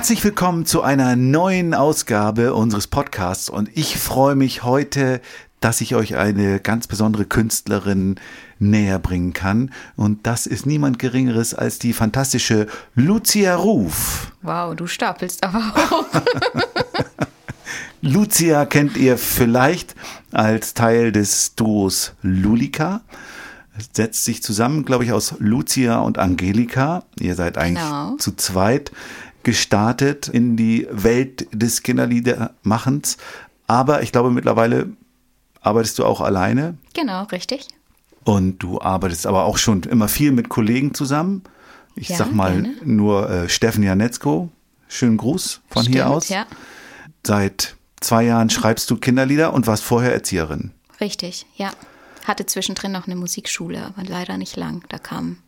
Herzlich willkommen zu einer neuen Ausgabe unseres Podcasts und ich freue mich heute, dass ich euch eine ganz besondere Künstlerin näher bringen kann und das ist niemand Geringeres als die fantastische Lucia Ruf. Wow, du stapelst aber auch. Lucia kennt ihr vielleicht als Teil des Duos Lulika. Es setzt sich zusammen, glaube ich, aus Lucia und Angelika. Ihr seid eigentlich Genau. zu zweit gestartet in die Welt des Kinderliedermachens. Aber ich glaube, mittlerweile arbeitest du auch alleine genau, richtig. und du arbeitest aber auch schon immer viel mit Kollegen zusammen. Ich Ja, sag mal gerne. nur äh, Steffen Janetzko. Schönen Gruß von hier Stimmt, aus. Ja, Seit zwei Jahren schreibst du Kinderlieder und warst vorher Erzieherin. richtig, ja. Hatte zwischendrin noch eine Musikschule, aber leider nicht lang. Da kam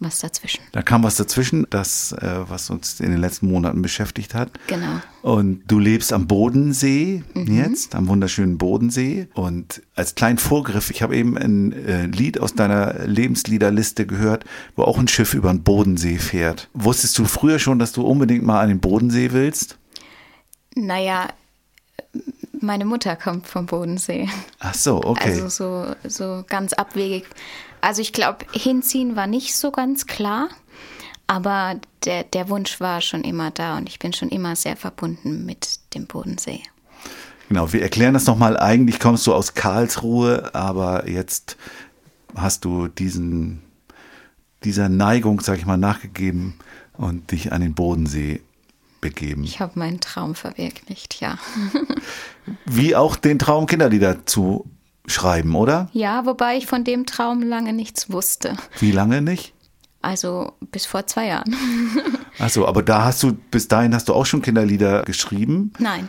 was dazwischen. Da kam was dazwischen, das, äh, was uns in den letzten Monaten beschäftigt hat. Genau. Und du lebst am Bodensee Mhm. jetzt, am wunderschönen Bodensee. Und als kleinen Vorgriff, ich habe eben ein äh, Lied aus deiner Lebensliederliste gehört, wo auch ein Schiff über den Bodensee fährt. Wusstest du früher schon, dass du unbedingt mal an den Bodensee willst? Naja, meine Mutter kommt vom Bodensee. Ach so, okay. Also so, so ganz abwegig. Also ich glaube, hinziehen war nicht so ganz klar, aber der, der Wunsch war schon immer da und ich bin schon immer sehr verbunden mit dem Bodensee. Genau, wir erklären das nochmal. Eigentlich kommst du aus Karlsruhe, aber jetzt hast du diesen, dieser Neigung, sag ich mal, nachgegeben und dich an den Bodensee begeben. Ich habe meinen Traum verwirklicht, ja. Wie auch den Traum, Kinderlieder zu schreiben, oder? Ja, wobei ich von dem Traum lange nichts wusste. Wie lange nicht? Also bis vor zwei Jahren. Achso, aber da hast du, bis dahin hast du auch schon Kinderlieder geschrieben. Nein.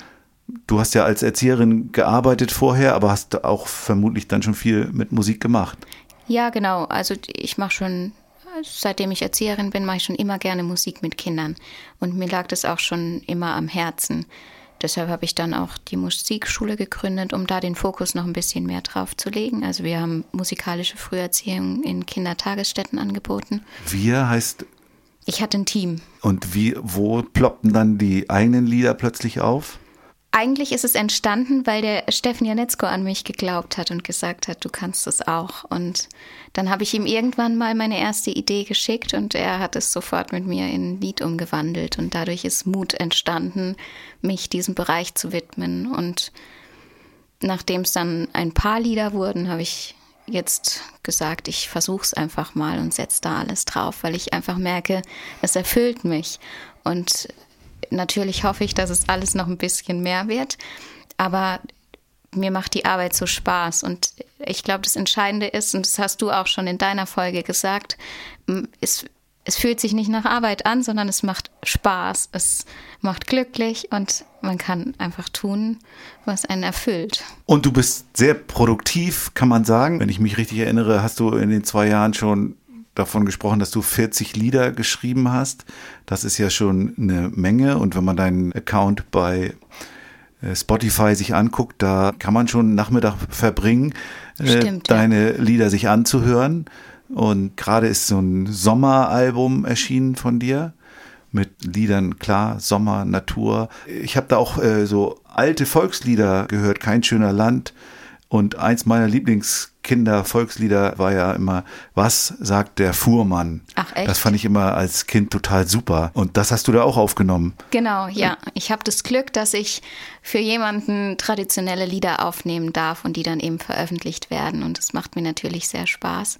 Du hast ja als Erzieherin gearbeitet vorher, aber hast auch vermutlich dann schon viel mit Musik gemacht. Ja, genau. Also ich mache schon, seitdem ich Erzieherin bin, mache ich schon immer gerne Musik mit Kindern. Und mir lag das auch schon immer am Herzen. Deshalb habe ich dann auch die Musikschule gegründet, um da den Fokus noch ein bisschen mehr drauf zu legen. Also wir haben musikalische Früherziehung in Kindertagesstätten angeboten. Wir heißt, Ich hatte ein Team. und wie, wo ploppten dann die eigenen Lieder plötzlich auf? Eigentlich ist es entstanden, weil der Steffen Janetzko an mich geglaubt hat und gesagt hat, du kannst es auch. Und dann habe ich ihm irgendwann mal meine erste Idee geschickt und er hat es sofort mit mir in Lied umgewandelt. Und dadurch ist Mut entstanden, mich diesem Bereich zu widmen. Und nachdem es dann ein paar Lieder wurden, habe ich jetzt gesagt, ich versuche es einfach mal und setze da alles drauf, weil ich einfach merke, es erfüllt mich. Und natürlich hoffe ich, dass es alles noch ein bisschen mehr wird, aber mir macht die Arbeit so Spaß und ich glaube, das Entscheidende ist, und das hast du auch schon in deiner Folge gesagt, es, es fühlt sich nicht nach Arbeit an, sondern es macht Spaß, es macht glücklich und man kann einfach tun, was einen erfüllt. Und du bist sehr produktiv, kann man sagen. Wenn ich mich richtig erinnere, hast du in den zwei Jahren schon davon gesprochen, dass du 40 Lieder geschrieben hast. Das ist ja schon eine Menge. Und wenn man deinen Account bei äh, Spotify sich anguckt, da kann man schon einen Nachmittag verbringen, äh, Stimmt, ja. deine Lieder sich anzuhören. Und gerade ist so ein Sommeralbum erschienen von dir mit Liedern, klar, Sommer, Natur. Ich habe da auch äh, so alte Volkslieder gehört, Kein schöner Land. Und eins meiner Lieblingskinder-Volkslieder war ja immer, was sagt der Fuhrmann? Ach, echt? Das fand ich immer als Kind total super. Und das hast du da auch aufgenommen. Genau, ja. Ich habe das Glück, dass ich für jemanden traditionelle Lieder aufnehmen darf und die dann eben veröffentlicht werden. Und das macht mir natürlich sehr Spaß.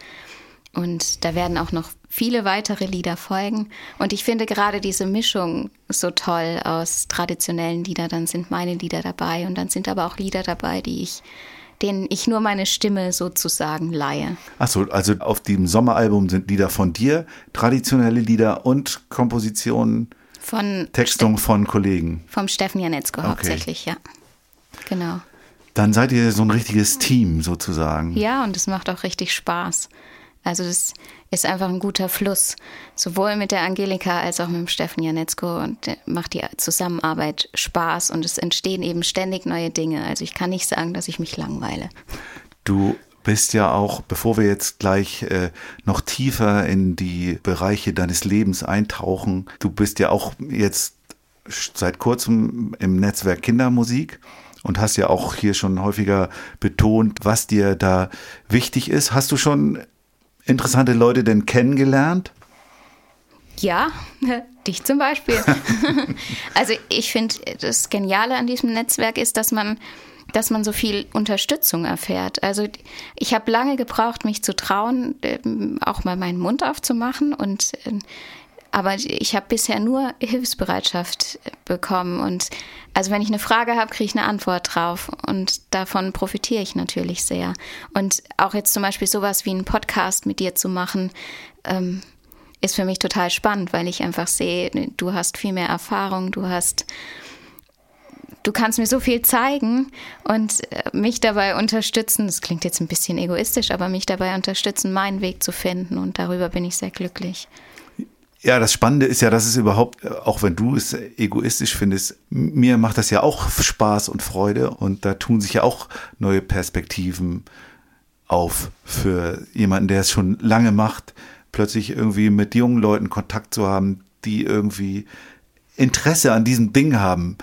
Und da werden auch noch viele weitere Lieder folgen. Und ich finde gerade diese Mischung so toll aus traditionellen Liedern. Dann sind meine Lieder dabei und dann sind aber auch Lieder dabei, die ich denen ich nur meine Stimme sozusagen leihe. Achso, also auf dem Sommeralbum sind Lieder von dir, traditionelle Lieder und Kompositionen, Von Textung von Kollegen. vom Steffen Janetzko Okay. hauptsächlich, ja. Genau. Dann seid ihr so ein richtiges Team sozusagen. Ja, und es macht auch richtig Spaß. Also das ist einfach ein guter Fluss, sowohl mit der Angelika als auch mit dem Steffen Janetzko und macht die Zusammenarbeit Spaß und es entstehen eben ständig neue Dinge. Also ich kann nicht sagen, dass ich mich langweile. Du bist ja auch, bevor wir jetzt gleich äh, noch tiefer in die Bereiche deines Lebens eintauchen, du bist ja auch jetzt seit kurzem im Netzwerk Kindermusik und hast ja auch hier schon häufiger betont, was dir da wichtig ist. Hast du schon interessante Leute denn kennengelernt? Ja, dich zum Beispiel. also ich finde, das Geniale an diesem Netzwerk ist, dass man, dass man so viel Unterstützung erfährt. Also ich habe lange gebraucht, mich zu trauen, ähm, auch mal meinen Mund aufzumachen und ähm, aber ich habe bisher nur Hilfsbereitschaft bekommen und also wenn ich eine Frage habe, kriege ich eine Antwort drauf und davon profitiere ich natürlich sehr. Und auch jetzt zum Beispiel sowas wie einen Podcast mit dir zu machen, ähm, ist für mich total spannend, weil ich einfach sehe, du hast viel mehr Erfahrung, du hast, du kannst mir so viel zeigen und äh, mich dabei unterstützen, das klingt jetzt ein bisschen egoistisch, aber mich dabei unterstützen, meinen Weg zu finden und darüber bin ich sehr glücklich. Ja, das Spannende ist ja, dass es überhaupt, auch wenn du es egoistisch findest, mir macht das ja auch Spaß und Freude und da tun sich ja auch neue Perspektiven auf für jemanden, der es schon lange macht, plötzlich irgendwie mit jungen Leuten Kontakt zu haben, die irgendwie Interesse an diesem Ding haben.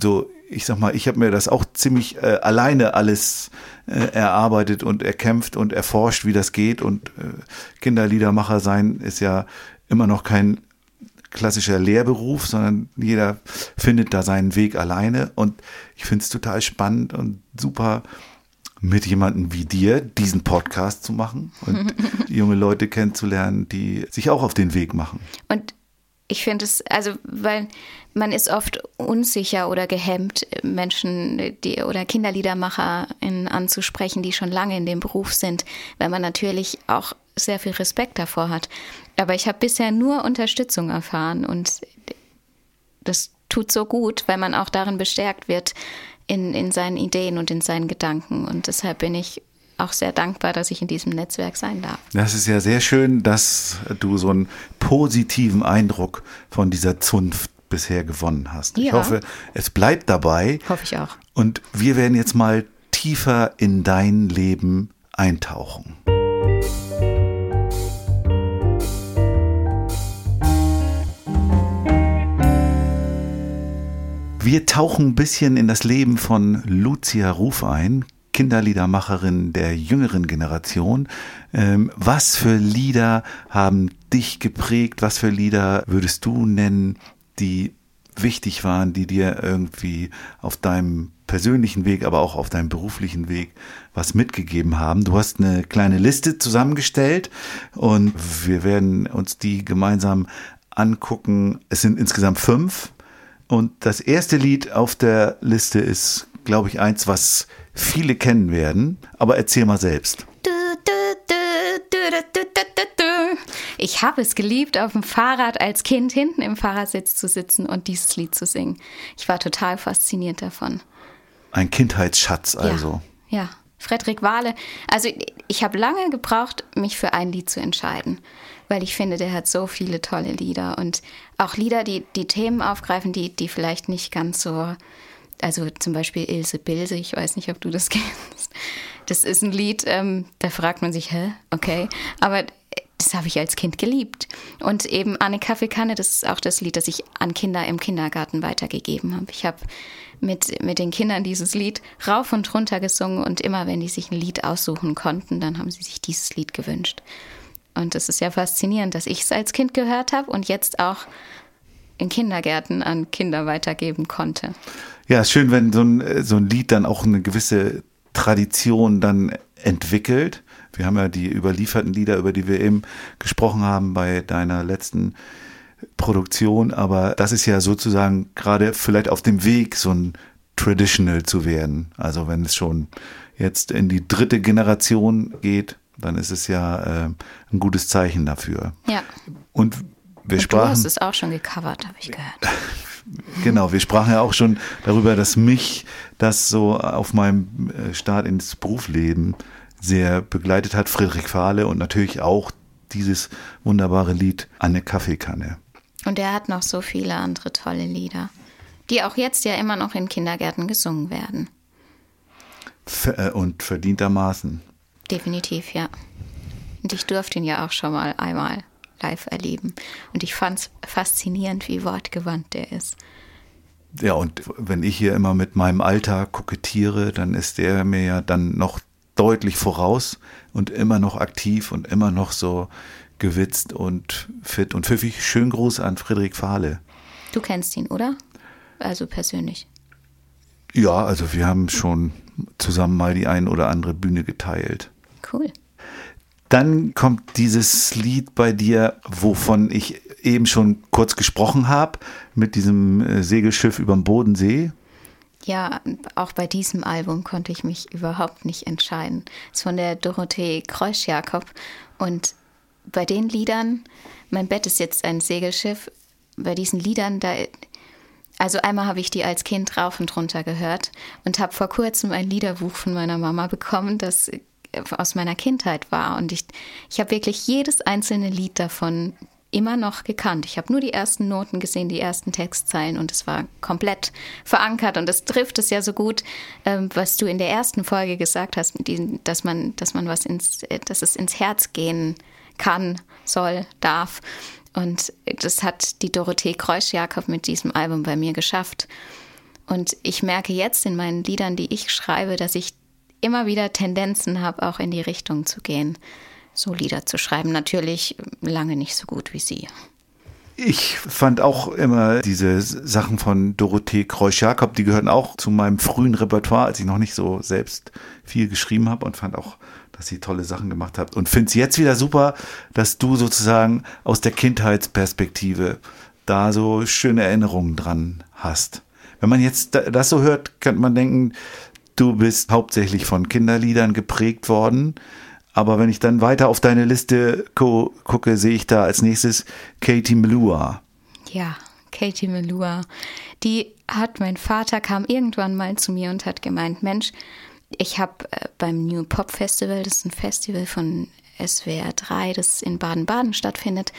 So, ich sag mal, ich habe mir das auch ziemlich äh, alleine alles äh, erarbeitet und erkämpft und erforscht, wie das geht. Und äh, Kinderliedermacher sein ist ja immer noch kein klassischer Lehrberuf, sondern jeder findet da seinen Weg alleine. Und ich finde es total spannend und super, mit jemandem wie dir diesen Podcast zu machen und junge Leute kennenzulernen, die sich auch auf den Weg machen. Und ich finde es, also, weil man ist oft unsicher oder gehemmt, Menschen die, oder KinderliedermacherInnen anzusprechen, die schon lange in dem Beruf sind, weil man natürlich auch sehr viel Respekt davor hat. Aber ich habe bisher nur Unterstützung erfahren und das tut so gut, weil man auch darin bestärkt wird in, in seinen Ideen und in seinen Gedanken. Und deshalb bin ich auch sehr dankbar, dass ich in diesem Netzwerk sein darf. Das ist ja sehr schön, dass du so einen positiven Eindruck von dieser Zunft bisher gewonnen hast. Ich Ja. hoffe, es bleibt dabei. Hoffe ich auch. Und wir werden jetzt mal tiefer in dein Leben eintauchen. Wir tauchen ein bisschen in das Leben von Lucia Ruf ein, Kinderliedermacherin der jüngeren Generation. Ähm, was für Lieder haben dich geprägt? Was für Lieder würdest du nennen, die wichtig waren, die dir irgendwie auf deinem persönlichen Weg, aber auch auf deinem beruflichen Weg was mitgegeben haben. Du hast eine kleine Liste zusammengestellt und wir werden uns die gemeinsam angucken. Es sind insgesamt fünf. Und das erste Lied auf der Liste ist, glaube ich, eins, was viele kennen werden. Aber erzähl mal selbst. Ich habe es geliebt, auf dem Fahrrad als Kind hinten im Fahrersitz zu sitzen und dieses Lied zu singen. Ich war total fasziniert davon. Ein Kindheitsschatz also. Ja, ja. Frederik Wahle. Also ich habe lange gebraucht, mich für ein Lied zu entscheiden, weil ich finde, der hat so viele tolle Lieder und auch Lieder, die die Themen aufgreifen, die, die vielleicht nicht ganz so, also zum Beispiel Ilse Bilse, ich weiß nicht, ob du das kennst. Das ist ein Lied, ähm, da fragt man sich, hä, okay, aber das habe ich als Kind geliebt. Und eben Anne Kaffeekanne, das ist auch das Lied, das ich an Kinder im Kindergarten weitergegeben habe. Ich habe mit, mit den Kindern dieses Lied rauf und runter gesungen und immer wenn die sich ein Lied aussuchen konnten, dann haben sie sich dieses Lied gewünscht. Und es ist ja faszinierend, dass ich es als Kind gehört habe und jetzt auch in Kindergärten an Kinder weitergeben konnte. Ja, ist schön, wenn so ein, so ein Lied dann auch eine gewisse Tradition dann entwickelt. Wir haben ja die überlieferten Lieder, über die wir eben gesprochen haben bei deiner letzten Produktion, aber das ist ja sozusagen gerade vielleicht auf dem Weg so ein traditional zu werden. Also wenn es schon jetzt in die dritte Generation geht, dann ist es ja äh, ein gutes Zeichen dafür. Ja. Und wir Und du sprachen. hast es auch schon gecovert, habe ich gehört. Genau, wir sprachen ja auch schon darüber, dass mich das so auf meinem äh, Start ins Berufsleben sehr begleitet hat. Friedrich Fahle und natürlich auch dieses wunderbare Lied Anne Kaffeekanne. Und er hat noch so viele andere tolle Lieder, die auch jetzt ja immer noch in Kindergärten gesungen werden. Äh, und verdientermaßen. Definitiv, ja. Und ich durfte ihn ja auch schon mal einmal live erleben. Und ich fand es faszinierend, wie wortgewandt der ist. Ja, und wenn ich hier immer mit meinem Alter kokettiere, dann ist der mir ja dann noch deutlich voraus und immer noch aktiv und immer noch so gewitzt und fit und pfiffig. Schönen Gruß an Friedrich Fahle. Du kennst ihn, oder? Also persönlich. Ja, also wir haben schon zusammen mal die ein oder andere Bühne geteilt. Cool. Dann kommt dieses Lied bei dir, wovon ich eben schon kurz gesprochen habe, mit diesem äh, Segelschiff über dem Bodensee. Ja, auch bei diesem Album konnte ich mich überhaupt nicht entscheiden. Es ist von der Dorothee Kreusch-Jakob. Und bei den Liedern, mein Bett ist jetzt ein Segelschiff, bei diesen Liedern, da. Also einmal habe ich die als Kind rauf und runter gehört und habe vor kurzem ein Liederbuch von meiner Mama bekommen, das aus meiner Kindheit war. Und ich, ich habe wirklich jedes einzelne Lied davon immer noch gekannt. Ich habe nur die ersten Noten gesehen, die ersten Textzeilen und es war komplett verankert. Und das trifft es ja so gut, ähm, was du in der ersten Folge gesagt hast, diesen, dass man, dass man was ins, äh, dass es ins Herz gehen kann, soll, darf. Und das hat die Dorothee Kreusch-Jakob mit diesem Album bei mir geschafft. Und ich merke jetzt in meinen Liedern, die ich schreibe, dass ich immer wieder Tendenzen habe, auch in die Richtung zu gehen, so Lieder zu schreiben. Natürlich lange nicht so gut wie sie. Ich fand auch immer diese Sachen von Dorothee Kreusch-Jakob, die gehören auch zu meinem frühen Repertoire, als ich noch nicht so selbst viel geschrieben habe und fand auch, dass sie tolle Sachen gemacht habt. Und finde es jetzt wieder super, dass du sozusagen aus der Kindheitsperspektive da so schöne Erinnerungen dran hast. Wenn man jetzt das so hört, könnte man denken, du bist hauptsächlich von Kinderliedern geprägt worden. Aber wenn ich dann weiter auf deine Liste gucke, sehe ich da als nächstes Katie Melua. Ja, Katie Melua. Die hat, mein Vater kam irgendwann mal zu mir und hat gemeint, Mensch, ich habe äh, beim New Pop Festival, das ist ein Festival von SWR 3, das in Baden-Baden stattfindet.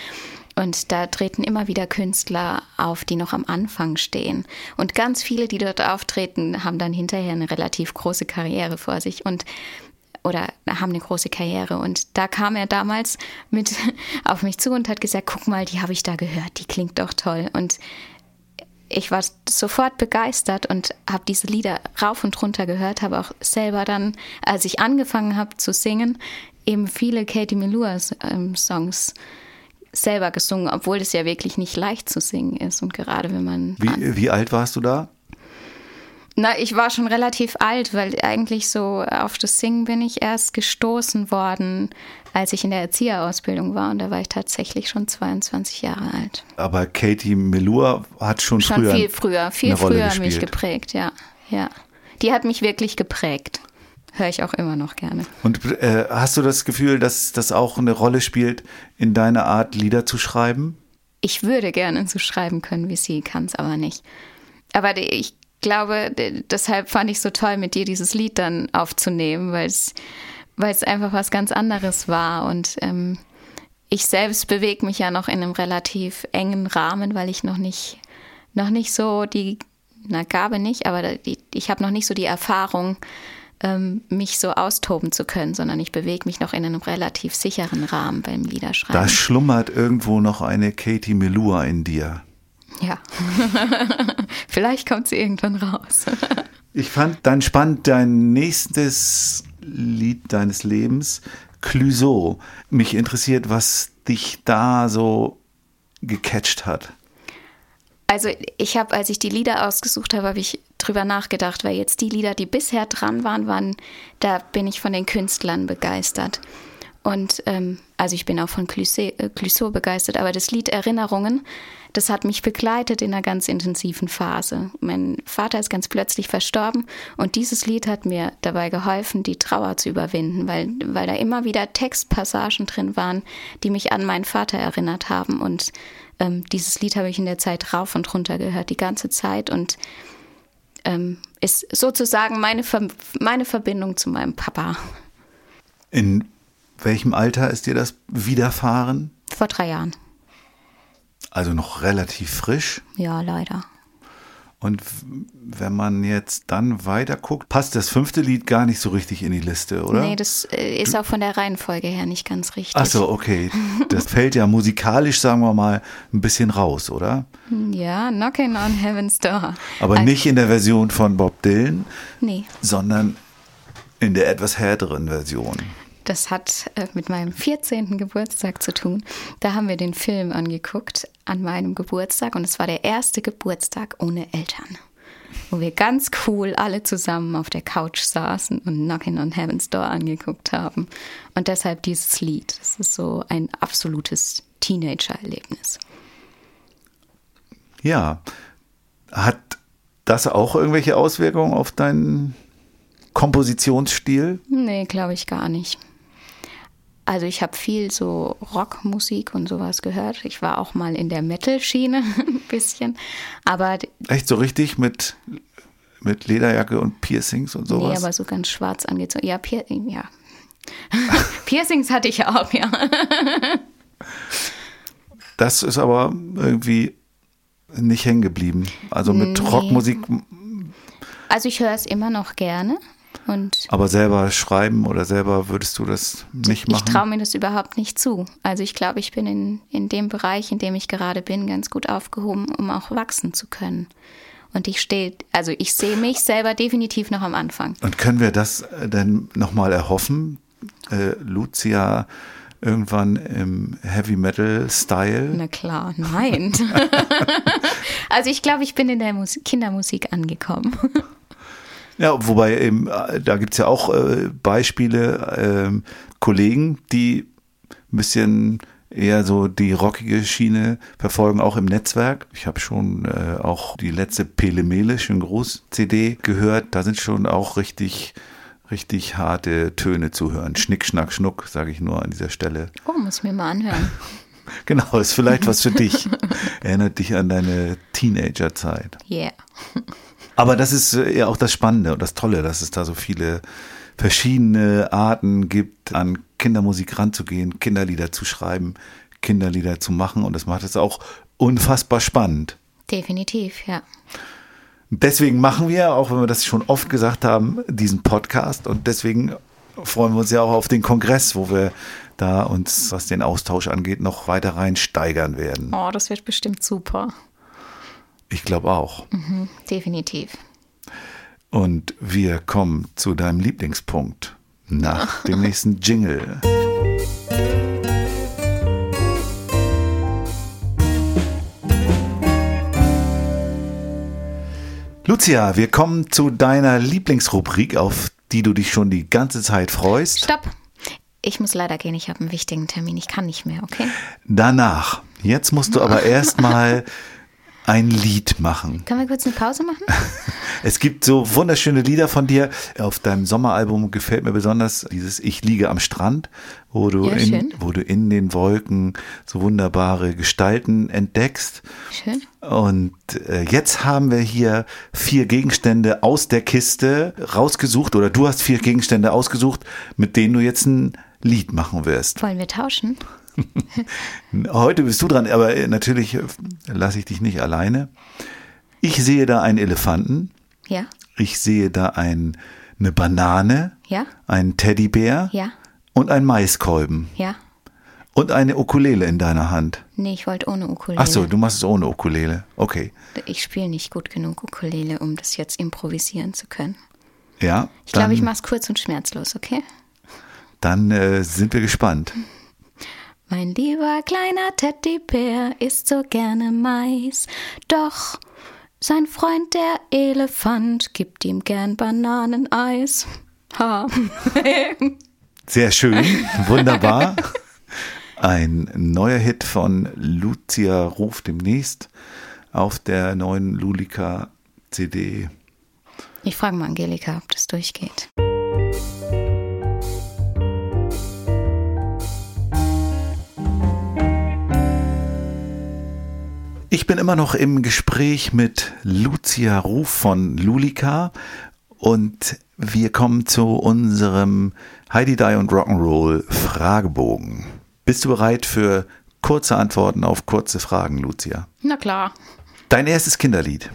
Und da treten immer wieder Künstler auf, die noch am Anfang stehen. Und ganz viele, die dort auftreten, haben dann hinterher eine relativ große Karriere vor sich und oder haben eine große Karriere. Und da kam er damals mit auf mich zu und hat gesagt, guck mal, die habe ich da gehört, die klingt doch toll. Und ich war sofort begeistert und habe diese Lieder rauf und runter gehört, habe auch selber dann, als ich angefangen habe zu singen, eben viele Katie Melua ähm, Songs selber gesungen, obwohl es ja wirklich nicht leicht zu singen ist. Und gerade wenn man. Wie, wie alt warst du da? Na, ich war schon relativ alt, weil eigentlich so auf das Singen bin ich erst gestoßen worden, als ich in der Erzieherausbildung war. Und da war ich tatsächlich schon 22 Jahre alt. Aber Katie Melua hat schon, schon früher. viel früher, viel früher mich geprägt, ja. Ja. Die hat mich wirklich geprägt. Höre ich auch immer noch gerne. Und äh, hast du das Gefühl, dass das auch eine Rolle spielt, in deiner Art Lieder zu schreiben? Ich würde gerne so schreiben können wie sie, kann es aber nicht. Aber ich glaube, deshalb fand ich so toll, mit dir dieses Lied dann aufzunehmen, weil es, weil es einfach was ganz anderes war. Und ähm, ich selbst bewege mich ja noch in einem relativ engen Rahmen, weil ich noch nicht, noch nicht so die, na Gabe nicht, aber die, ich habe noch nicht so die Erfahrung, mich so austoben zu können, sondern ich bewege mich noch in einem relativ sicheren Rahmen beim Liederschreiben. Da schlummert irgendwo noch eine Katie Melua in dir. Ja, vielleicht kommt sie irgendwann raus. ich fand dann spannend dein nächstes Lied deines Lebens, Clouseau. Mich interessiert, was dich da so gecatcht hat. Also ich habe, als ich die Lieder ausgesucht habe, habe ich drüber nachgedacht, weil jetzt die Lieder, die bisher dran waren, waren, da bin ich von den Künstlern begeistert. Und ähm, also ich bin auch von Clusset, äh, begeistert, aber das Lied Erinnerungen, das hat mich begleitet in einer ganz intensiven Phase. Mein Vater ist ganz plötzlich verstorben und dieses Lied hat mir dabei geholfen, die Trauer zu überwinden, weil, weil da immer wieder Textpassagen drin waren, die mich an meinen Vater erinnert haben. Und ähm, dieses Lied habe ich in der Zeit rauf und runter gehört, die ganze Zeit. Und ähm, ist sozusagen meine, Ver meine Verbindung zu meinem Papa. In welchem Alter ist dir das widerfahren? Vor drei Jahren. Also noch relativ frisch. Ja, leider. Und wenn man jetzt dann weiter guckt, passt das fünfte Lied gar nicht so richtig in die Liste, oder? Nee, das äh, ist auch von der Reihenfolge her nicht ganz richtig. Ach so, okay. Das fällt ja musikalisch, sagen wir mal, ein bisschen raus, oder? Ja, Knocking on Heaven's Door. Aber Also- nicht in der Version von Bob Dylan, Nee, sondern in der etwas härteren Version. Das hat äh, mit meinem 14. Geburtstag zu tun. Da haben wir den Film angeguckt an meinem Geburtstag und es war der erste Geburtstag ohne Eltern. Wo wir ganz cool alle zusammen auf der Couch saßen und Knocking on Heaven's Door angeguckt haben. Und deshalb dieses Lied. Das ist so ein absolutes Teenager-Erlebnis. Ja. Hat das auch irgendwelche Auswirkungen auf deinen Kompositionsstil? Nee, glaube ich gar nicht. Also ich habe viel so Rockmusik und sowas gehört. Ich war auch mal in der Metal-Schiene ein bisschen. Aber Echt so richtig mit, mit Lederjacke und Piercings und nee, sowas? aber so ganz schwarz angezogen. Ja, Pier ja. Piercings hatte ich auch, ja. das ist aber irgendwie nicht hängen geblieben. Also mit Nee. Rockmusik, Also ich höre es immer noch gerne. Und aber selber schreiben oder selber würdest du das nicht ich machen? traue mir das überhaupt nicht zu. Also ich glaube, ich bin in, in dem Bereich, in dem ich gerade bin, ganz gut aufgehoben, um auch wachsen zu können. Und ich stehe, also ich sehe mich selber definitiv noch am Anfang. Und können wir das äh, denn nochmal erhoffen? Äh, Lucia irgendwann im Heavy Metal Style? Na klar, nein. also ich glaube, ich bin in der Mus Kindermusik angekommen. Ja, wobei eben, äh, da gibt's ja auch äh, Beispiele, ähm, Kollegen, die ein bisschen eher so die rockige Schiene verfolgen, auch im Netzwerk. Ich habe schon äh, auch die letzte Pele Mele, schön groß CD gehört. Da sind schon auch richtig, richtig harte Töne zu hören. Schnick, schnack, schnuck, sage ich nur an dieser Stelle. Oh, muss ich mir mal anhören. Genau, ist vielleicht was für dich. Erinnert dich an deine Teenagerzeit. Yeah. Aber das ist äh, ja auch das Spannende und das Tolle, dass es da so viele verschiedene Arten gibt, an Kindermusik ranzugehen, Kinderlieder zu schreiben, Kinderlieder zu machen und das macht es auch unfassbar spannend. Definitiv, ja. Deswegen machen wir, auch wenn wir das schon oft gesagt haben, diesen Podcast und deswegen freuen wir uns ja auch auf den Kongress, wo wir da uns, was den Austausch angeht, noch weiter rein steigern werden. Oh, das wird bestimmt super. Ich glaube auch. Definitiv. Und wir kommen zu deinem Lieblingspunkt nach dem nächsten Jingle. Lucia, wir kommen zu deiner Lieblingsrubrik, auf die du dich schon die ganze Zeit freust. Stopp. Ich muss leider gehen, ich habe einen wichtigen Termin. Ich kann nicht mehr, okay? Danach. Jetzt musst du aber erstmal ein Lied machen. Können wir kurz eine Pause machen? Es gibt so wunderschöne Lieder von dir. Auf deinem Sommeralbum gefällt mir besonders dieses Ich liege am Strand, wo du, Ja, in, wo du in den Wolken so wunderbare Gestalten entdeckst. Schön. Und äh, jetzt haben wir hier vier Gegenstände aus der Kiste rausgesucht oder du hast vier Gegenstände ausgesucht, mit denen du jetzt ein Lied machen wirst. Wollen wir tauschen? Heute bist du dran, aber äh, natürlich äh, lasse ich dich nicht alleine. Ich sehe da einen Elefanten. Ja? Ich sehe da ein, eine Banane, Ja? einen Teddybär Ja? und einen Maiskolben Ja? und eine Ukulele in deiner Hand. Nee, ich wollte ohne Ukulele. Ach so, du machst es ohne Ukulele. Okay. Ich spiele nicht gut genug Ukulele, um das jetzt improvisieren zu können. Ja. Ich glaube, ich mache es kurz und schmerzlos, okay? Dann äh, sind wir gespannt. Mein lieber kleiner Teddybär isst so gerne Mais, doch sein Freund der Elefant gibt ihm gern Bananeneis. Ha. Sehr schön, wunderbar. Ein neuer Hit von Lucia Ruf demnächst auf der neuen Lulika CD. Ich frage mal Angelika, ob das durchgeht. Bin immer noch im Gespräch mit Lucia Ruf von Lulika und wir kommen zu unserem Heidi Die und Rock'n'Roll Fragebogen. Bist du bereit für kurze Antworten auf kurze Fragen, Lucia? Na klar. Dein erstes Kinderlied.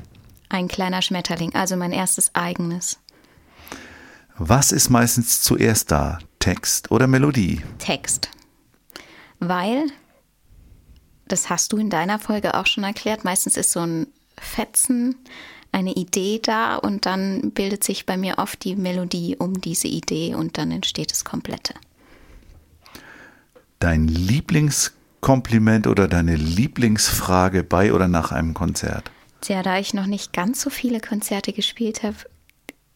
Ein kleiner Schmetterling, also mein erstes eigenes. Was ist meistens zuerst da? Text oder Melodie? Text. Weil das hast du in deiner Folge auch schon erklärt. Meistens ist so ein Fetzen, eine Idee da und dann bildet sich bei mir oft die Melodie um diese Idee und dann entsteht das Komplette. Dein Lieblingskompliment oder deine Lieblingsfrage bei oder nach einem Konzert? Tja, da ich noch nicht ganz so viele Konzerte gespielt habe,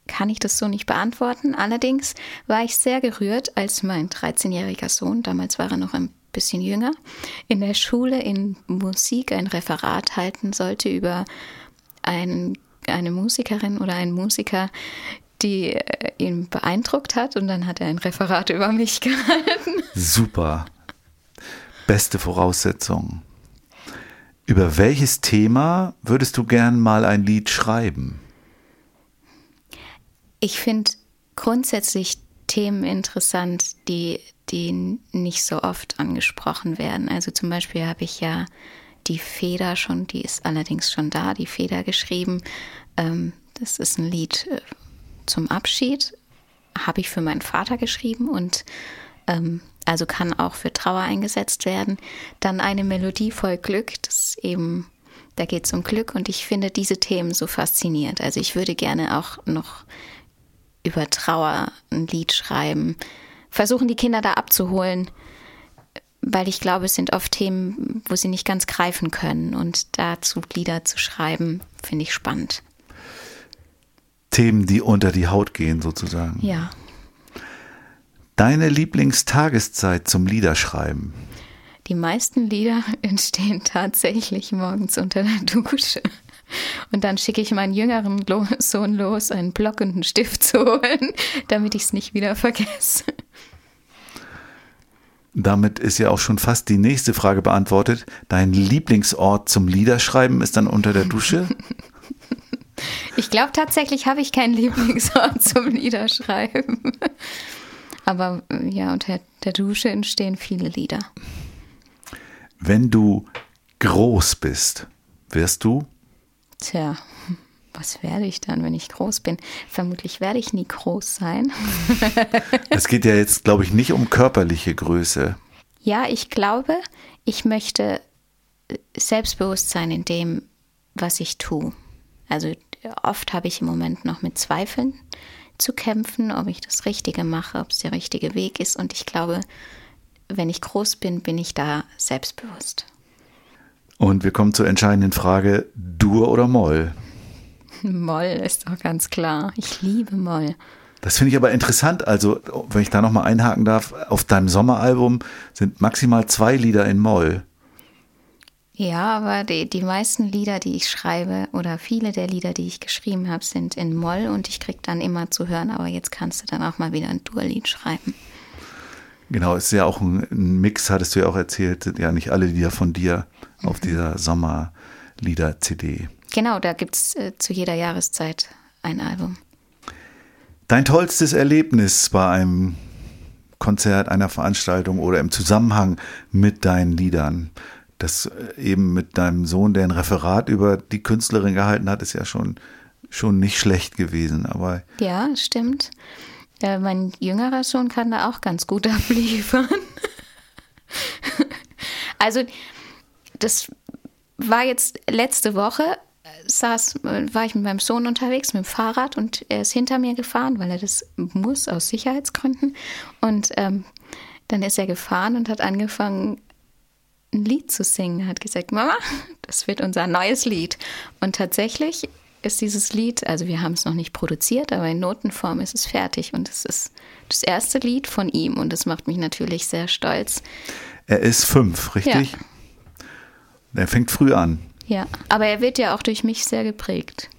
kann ich das so nicht beantworten. Allerdings war ich sehr gerührt, als mein 13-jähriger Sohn, damals war er noch ein bisschen jünger, in der Schule in Musik ein Referat halten sollte über ein, eine Musikerin oder einen Musiker, die äh, ihn beeindruckt hat. Und dann hat er ein Referat über mich gehalten. Super. Beste Voraussetzung. Über welches Thema würdest du gern mal ein Lied schreiben? Ich finde grundsätzlich Themen interessant, die die nicht so oft angesprochen werden. Also zum Beispiel habe ich ja die Feder schon, die ist allerdings schon da, die Feder geschrieben. Ähm, das ist ein Lied äh, zum Abschied, habe ich für meinen Vater geschrieben und ähm, also kann auch für Trauer eingesetzt werden. Dann eine Melodie voll Glück, das eben, da geht es um Glück und ich finde diese Themen so faszinierend. Also ich würde gerne auch noch über Trauer ein Lied schreiben, versuchen, die Kinder da abzuholen, weil ich glaube, es sind oft Themen, wo sie nicht ganz greifen können. Und dazu Lieder zu schreiben, finde ich spannend. Themen, die unter die Haut gehen, sozusagen. Ja. Deine Lieblingstageszeit zum Liederschreiben? Die meisten Lieder entstehen tatsächlich morgens unter der Dusche. Und dann schicke ich meinen jüngeren Sohn los, einen Block und einen Stift zu holen, damit ich es nicht wieder vergesse. Damit ist ja auch schon fast die nächste Frage beantwortet. Dein Lieblingsort zum Liederschreiben ist dann unter der Dusche? Ich glaube tatsächlich habe ich keinen Lieblingsort zum Liederschreiben. Aber ja, unter der Dusche entstehen viele Lieder. Wenn du groß bist, wirst du Tja, was werde ich dann, wenn ich groß bin? Vermutlich werde ich nie groß sein. es geht ja jetzt, glaube ich, nicht um körperliche Größe. Ja, ich glaube, ich möchte selbstbewusst sein in dem, was ich tue. Also oft habe ich im Moment noch mit Zweifeln zu kämpfen, ob ich das Richtige mache, ob es der richtige Weg ist. Und ich glaube, wenn ich groß bin, bin ich da selbstbewusst. Und wir kommen zur entscheidenden Frage, Dur oder Moll? Moll ist doch ganz klar. Ich liebe Moll. Das finde ich aber interessant. Also, wenn ich da nochmal einhaken darf, auf deinem Sommeralbum sind maximal zwei Lieder in Moll. Ja, aber die, die meisten Lieder, die ich schreibe, oder viele der Lieder, die ich geschrieben habe, sind in Moll und ich kriege dann immer zu hören, aber jetzt kannst du dann auch mal wieder ein Durlied schreiben. Genau, ist ja auch ein, ein Mix, hattest du ja auch erzählt, ja nicht alle Lieder von dir auf dieser Sommerlieder-CD. Genau, da gibt es äh, zu jeder Jahreszeit ein Album. Dein tollstes Erlebnis bei einem Konzert, einer Veranstaltung oder im Zusammenhang mit deinen Liedern? Das äh, eben mit deinem Sohn, der ein Referat über die Künstlerin gehalten hat, ist ja schon, schon nicht schlecht gewesen. Aber ja, stimmt. Ja, mein jüngerer Sohn kann da auch ganz gut abliefern. also das war jetzt letzte Woche, saß, war ich mit meinem Sohn unterwegs mit dem Fahrrad und er ist hinter mir gefahren, weil er das muss aus Sicherheitsgründen. Und ähm, dann ist er gefahren und hat angefangen, ein Lied zu singen. Er hat gesagt, Mama, das wird unser neues Lied. Und tatsächlich ist dieses Lied, also wir haben es noch nicht produziert, aber in Notenform ist es fertig und es ist das erste Lied von ihm und das macht mich natürlich sehr stolz. Er ist fünf, richtig? Ja. Er fängt früh an. Ja, aber er wird ja auch durch mich sehr geprägt.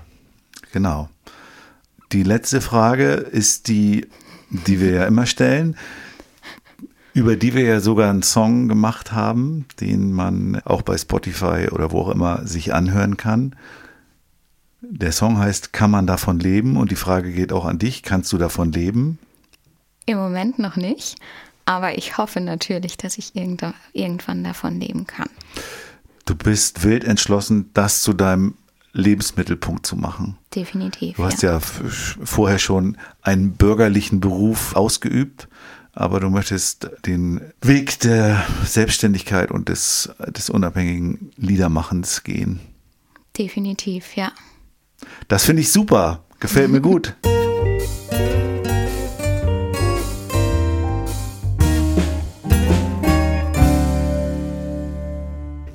Genau. Die letzte Frage ist die, die wir ja immer stellen, über die wir ja sogar einen Song gemacht haben, den man auch bei Spotify oder wo auch immer sich anhören kann. Der Song heißt Kann man davon leben? Und die Frage geht auch an dich, kannst du davon leben? Im Moment noch nicht, aber ich hoffe natürlich, dass ich irgendwann davon leben kann. Du bist wild entschlossen, das zu deinem Lebensmittelpunkt zu machen. Definitiv. Du hast ja, ja vorher schon einen bürgerlichen Beruf ausgeübt, aber du möchtest den Weg der Selbstständigkeit und des, des unabhängigen Liedermachens gehen. Definitiv, ja. Das finde ich super. Gefällt mir gut.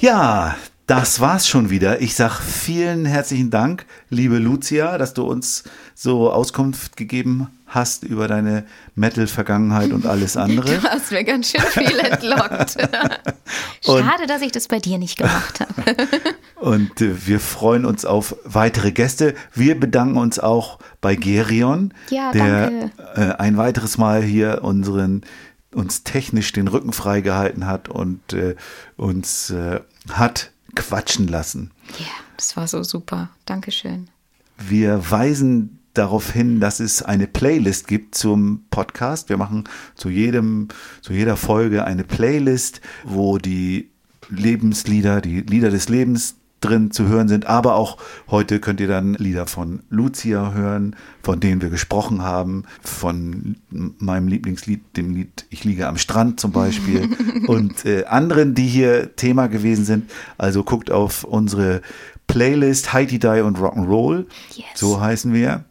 Ja, das war's schon wieder. Ich sag vielen herzlichen Dank, liebe Lucia, dass du uns so Auskunft gegeben hast über deine Metal-Vergangenheit und alles andere. Du hast mir ganz schön viel entlockt. Schade, dass ich das bei dir nicht gemacht habe. und äh, wir freuen uns auf weitere Gäste. Wir bedanken uns auch bei Gerion, ja, der äh, ein weiteres Mal hier unseren uns technisch den Rücken freigehalten hat und äh, uns äh, hat quatschen lassen. Ja, das war so super. Dankeschön. Wir weisen darauf hin, dass es eine Playlist gibt zum Podcast. Wir machen zu jedem, zu jeder Folge eine Playlist, wo die Lebenslieder, die Lieder des Lebens drin zu hören sind. Aber auch heute könnt ihr dann Lieder von Lucia hören, von denen wir gesprochen haben, von meinem Lieblingslied, dem Lied Ich liege am Strand zum Beispiel und äh, anderen, die hier Thema gewesen sind. Also guckt auf unsere Playlist Heidi Die und Rock'n'Roll. Yes. So heißen wir.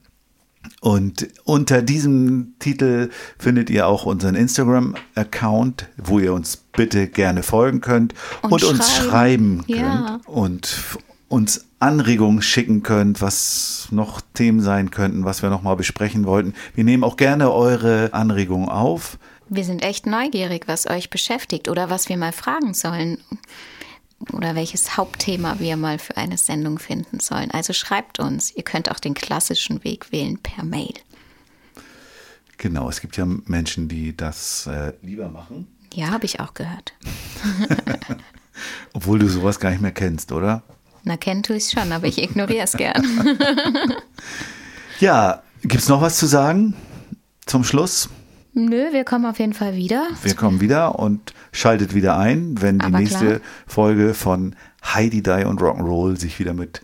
Und unter diesem Titel findet ihr auch unseren Instagram-Account, wo ihr uns bitte gerne folgen könnt und, und uns schreiben könnt ja. und uns Anregungen schicken könnt, was noch Themen sein könnten, was wir noch mal besprechen wollten. Wir nehmen auch gerne eure Anregungen auf. Wir sind echt neugierig, was euch beschäftigt oder was wir mal fragen sollen oder welches Hauptthema wir mal für eine Sendung finden sollen. Also schreibt uns. Ihr könnt auch den klassischen Weg wählen per Mail. Genau, es gibt ja Menschen, die das äh, lieber machen. Ja, habe ich auch gehört. Obwohl du sowas gar nicht mehr kennst, oder? Na, kennt tue ich es schon, aber ich ignoriere es gern. ja, gibt es noch was zu sagen zum Schluss? Nö, wir kommen auf jeden Fall wieder. Wir kommen wieder und schaltet wieder ein, wenn die Aber nächste klar. Folge von Heidi Die und Rock'n'Roll sich wieder mit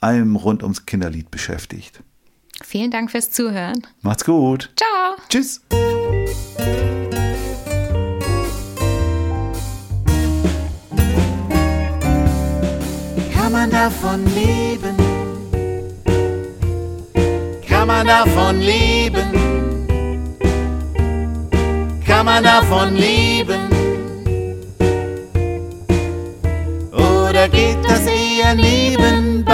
allem rund ums Kinderlied beschäftigt. Vielen Dank fürs Zuhören. Macht's gut. Ciao. Tschüss. Kann man davon leben? Kann man davon leben? Kann man davon leben? Oder geht das eher nebenbei?